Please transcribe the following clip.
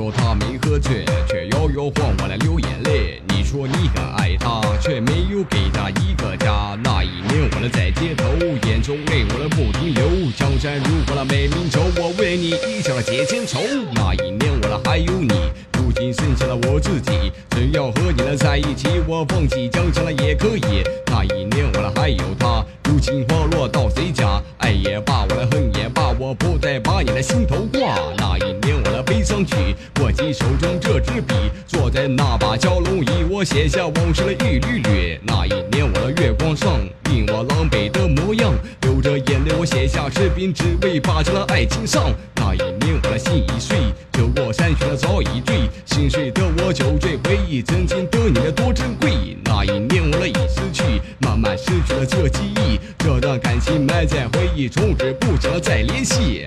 说他没喝醉却摇摇晃晃的流眼泪。你说你很爱他，却没有给他一个家。那一年我在街头，眼中泪我不停流。江山如画了美名愁，我为你一笑了解千愁。那一年我还有你，如今剩下了我自己。只要和你在一起，我放弃江山了也可以。那一年我还有他，如今花落到谁家？爱也罢，我恨也罢，我不再把你的心头挂。那一握起手中这支笔，坐在那把蛟龙椅，我写下往事的一缕缕。那一年我的月光上，印我狼狈的模样，流着眼泪我写下诗篇，只为把这爱情上。那一年我的心已碎，走过山泉的早已醉，心碎的我酒醉回忆曾经的你的多珍贵。那一年我已失去，慢慢失去了这记忆，这段感情埋在回忆，从此不想再联系。